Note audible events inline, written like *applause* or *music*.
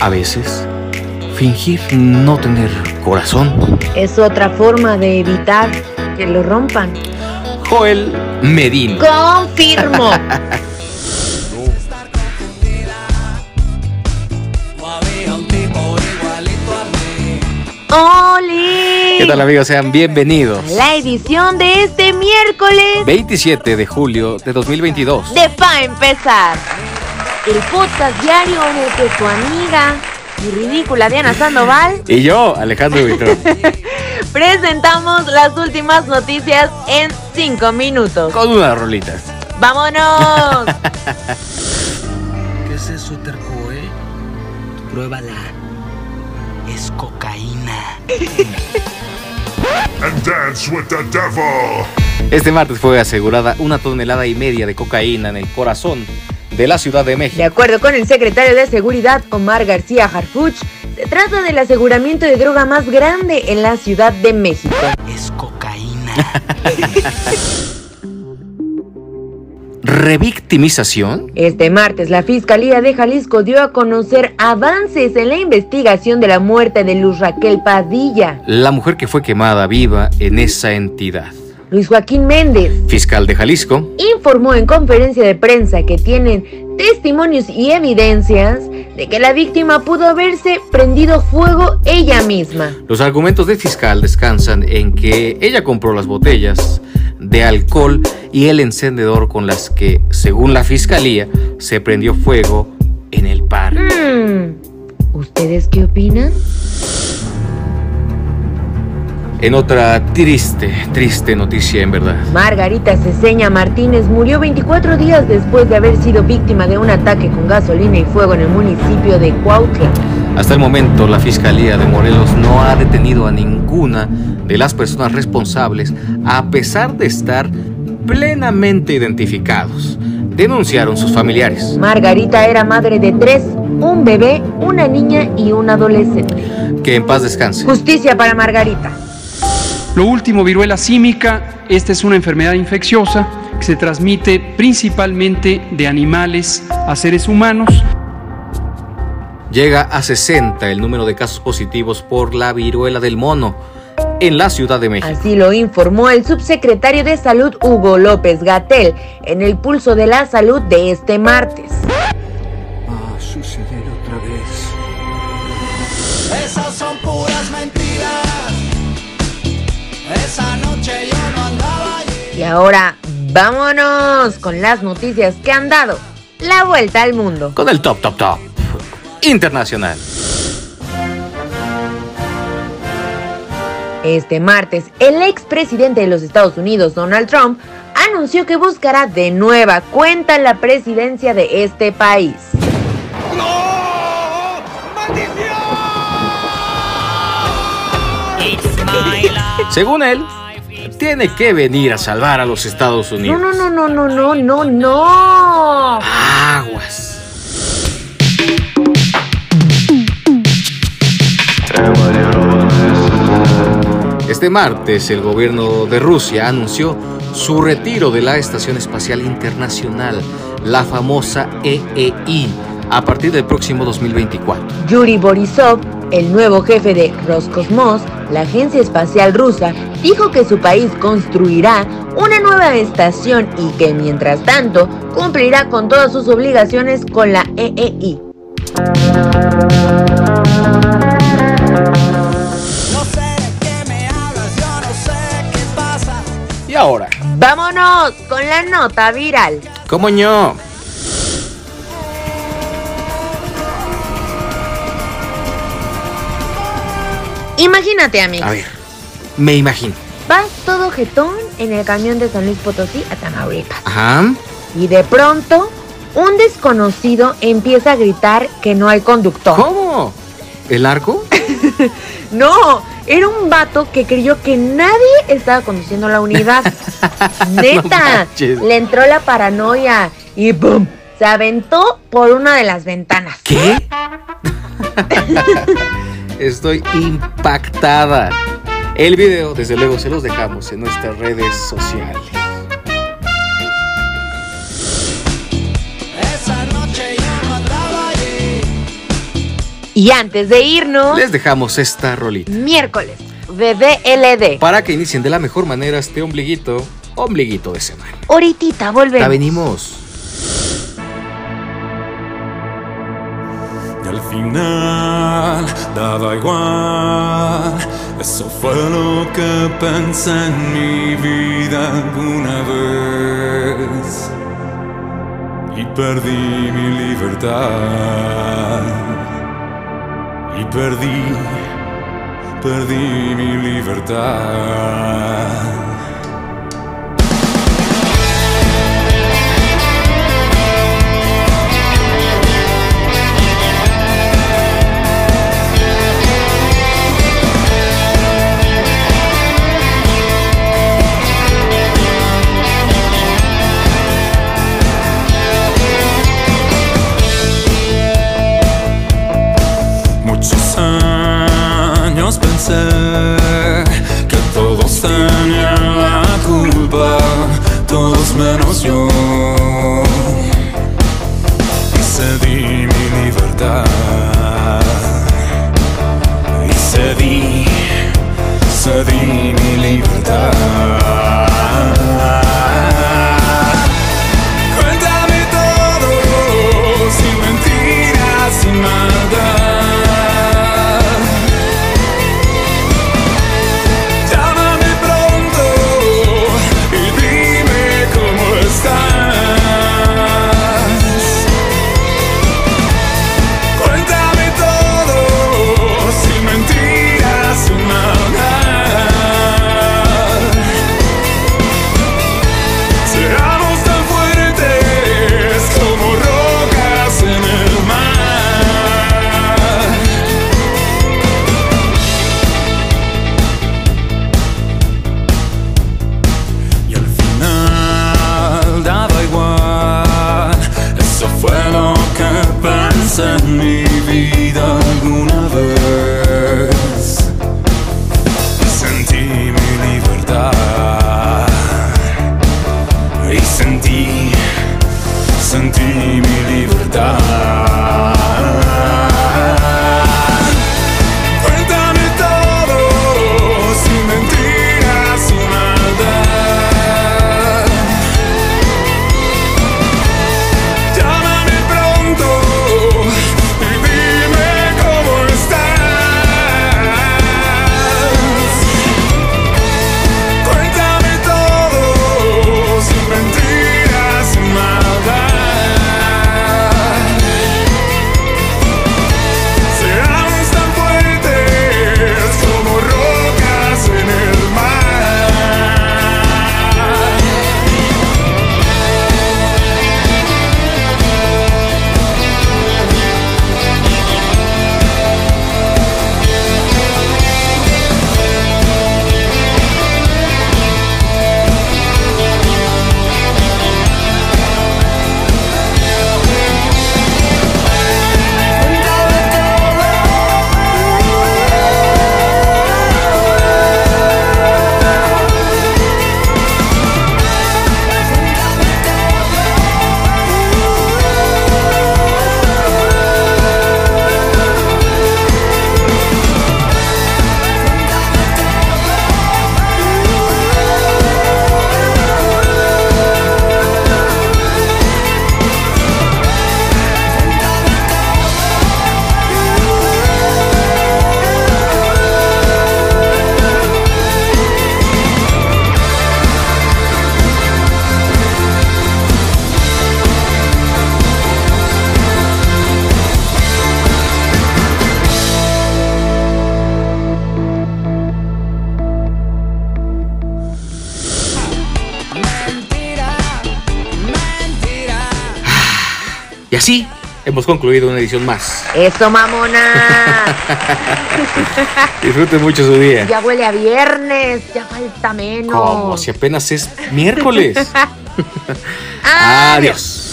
A veces, fingir no tener corazón. Es otra forma de evitar que lo rompan. Joel Medina. Confirmo. *laughs* tal amigos? Sean bienvenidos. La edición de este miércoles 27 de julio de 2022. de Pa' Empezar. El podcast diario en el que tu amiga y ridícula Diana Sandoval *laughs* Y yo, Alejandro Vitrón, *laughs* presentamos las últimas noticias en 5 minutos. con unas rolitas. ¡Vámonos! *laughs* ¿Qué es eso, terco, eh? Pruébala. Es cocaína. And dance with the devil. Este martes fue asegurada una tonelada y media de cocaína en el corazón de la Ciudad de De México. acuerdo con el secretario de Seguridad, Omar García Harfuch, se trata del aseguramiento de droga más grande en la Ciudad de México. Es cocaína. *laughs* ¿Revictimización? Este martes, la Fiscalía de Jalisco dio a conocer avances en la investigación de la muerte de Luz Raquel Padilla. La mujer que fue quemada viva en esa entidad. Luis Joaquín Méndez Fiscal de Jalisco, informó en conferencia de prensa que tienen testimonios y evidencias de que la víctima pudo haberse prendido fuego ella misma. Los argumentos del fiscal descansan en que ella compró las botellas de alcohol y el encendedor con las que, según la fiscalía, se prendió fuego en el parque. Hmm, ¿Ustedes qué opinan? En otra triste, triste noticia en verdad. Margarita Ceseña Martínez murió 24 días después de haber sido víctima de un ataque con gasolina y fuego en el municipio de Cuautla. Hasta el momento, la Fiscalía de Morelos no ha detenido a ninguna de las personas responsables, a pesar de estar plenamente identificados, denunciaron sus familiares. Margarita era madre de tres, un bebé, una niña y un adolescente. Que en paz descanse. Justicia para Margarita. Lo último, viruela símica. Esta es una enfermedad infecciosa que se transmite principalmente de animales a seres humanos. Llega a 60 el número de casos positivos por la viruela del mono en la Ciudad de México. Así lo informó el subsecretario de Salud Hugo López Gatel en el pulso de la salud de este martes. Va Y ahora vámonos con las noticias que han dado la vuelta al mundo. Con el top, top, top internacional. Este martes, el expresidente de los Estados Unidos, Donald Trump, anunció que buscará de nueva cuenta la presidencia de este país. *laughs* Según él, tiene que venir a salvar a los Estados No, Unidos. no, no, no, no, no, no, no. Aguas. Este martes el gobierno de Rusia anunció su retiro de la Estación Espacial Internacional, la famosa EEI, a partir del próximo 2024. Yuri Borisov, el nuevo jefe de Roscosmos, la agencia espacial rusa, dijo que su país construirá una nueva estación y que mientras tanto cumplirá con todas sus obligaciones con la EEI. Y ahora, Vámonos con la nota viral. ¿cómo no? Imagínate, amigo. A ver, me imagino. Vas todo jetón en el camión de San Luis Potosí a Tamaulipas. Ajá. Y de pronto, un desconocido empieza a gritar que no hay conductor. ¿Cómo? ¿El arco? *laughs* No, era un vato que creyó que nadie estaba conduciendo la unidad. *laughs* Neta, le entró la paranoia y ¡pum! Se aventó por una de las ventanas. ¿Qué? *laughs* Estoy impactada. El video, desde luego, se los dejamos en nuestras redes sociales. Y antes de irnos, Les dejamos esta rolita miércoles, BBLD. para que inicien de la mejor manera este ombliguito, ombliguito de semana. Ahorita Ya volvemos. venimos. Final daba igual. Eso fue lo que pensé en mi vida alguna vez. Y perdí mi libertad. Y perdí, perdí mi libertad. Años pensé que todos tenían la culpa, todos menos yo. Y cedí mi libertad. Y cedí, cedí mi libertad. Y así hemos concluido una edición más. Eso, mamona. *laughs* Disfruten mucho su día. ya huele a viernes, ya falta menos. Como si apenas es miércoles. *laughs* Adiós. Adiós.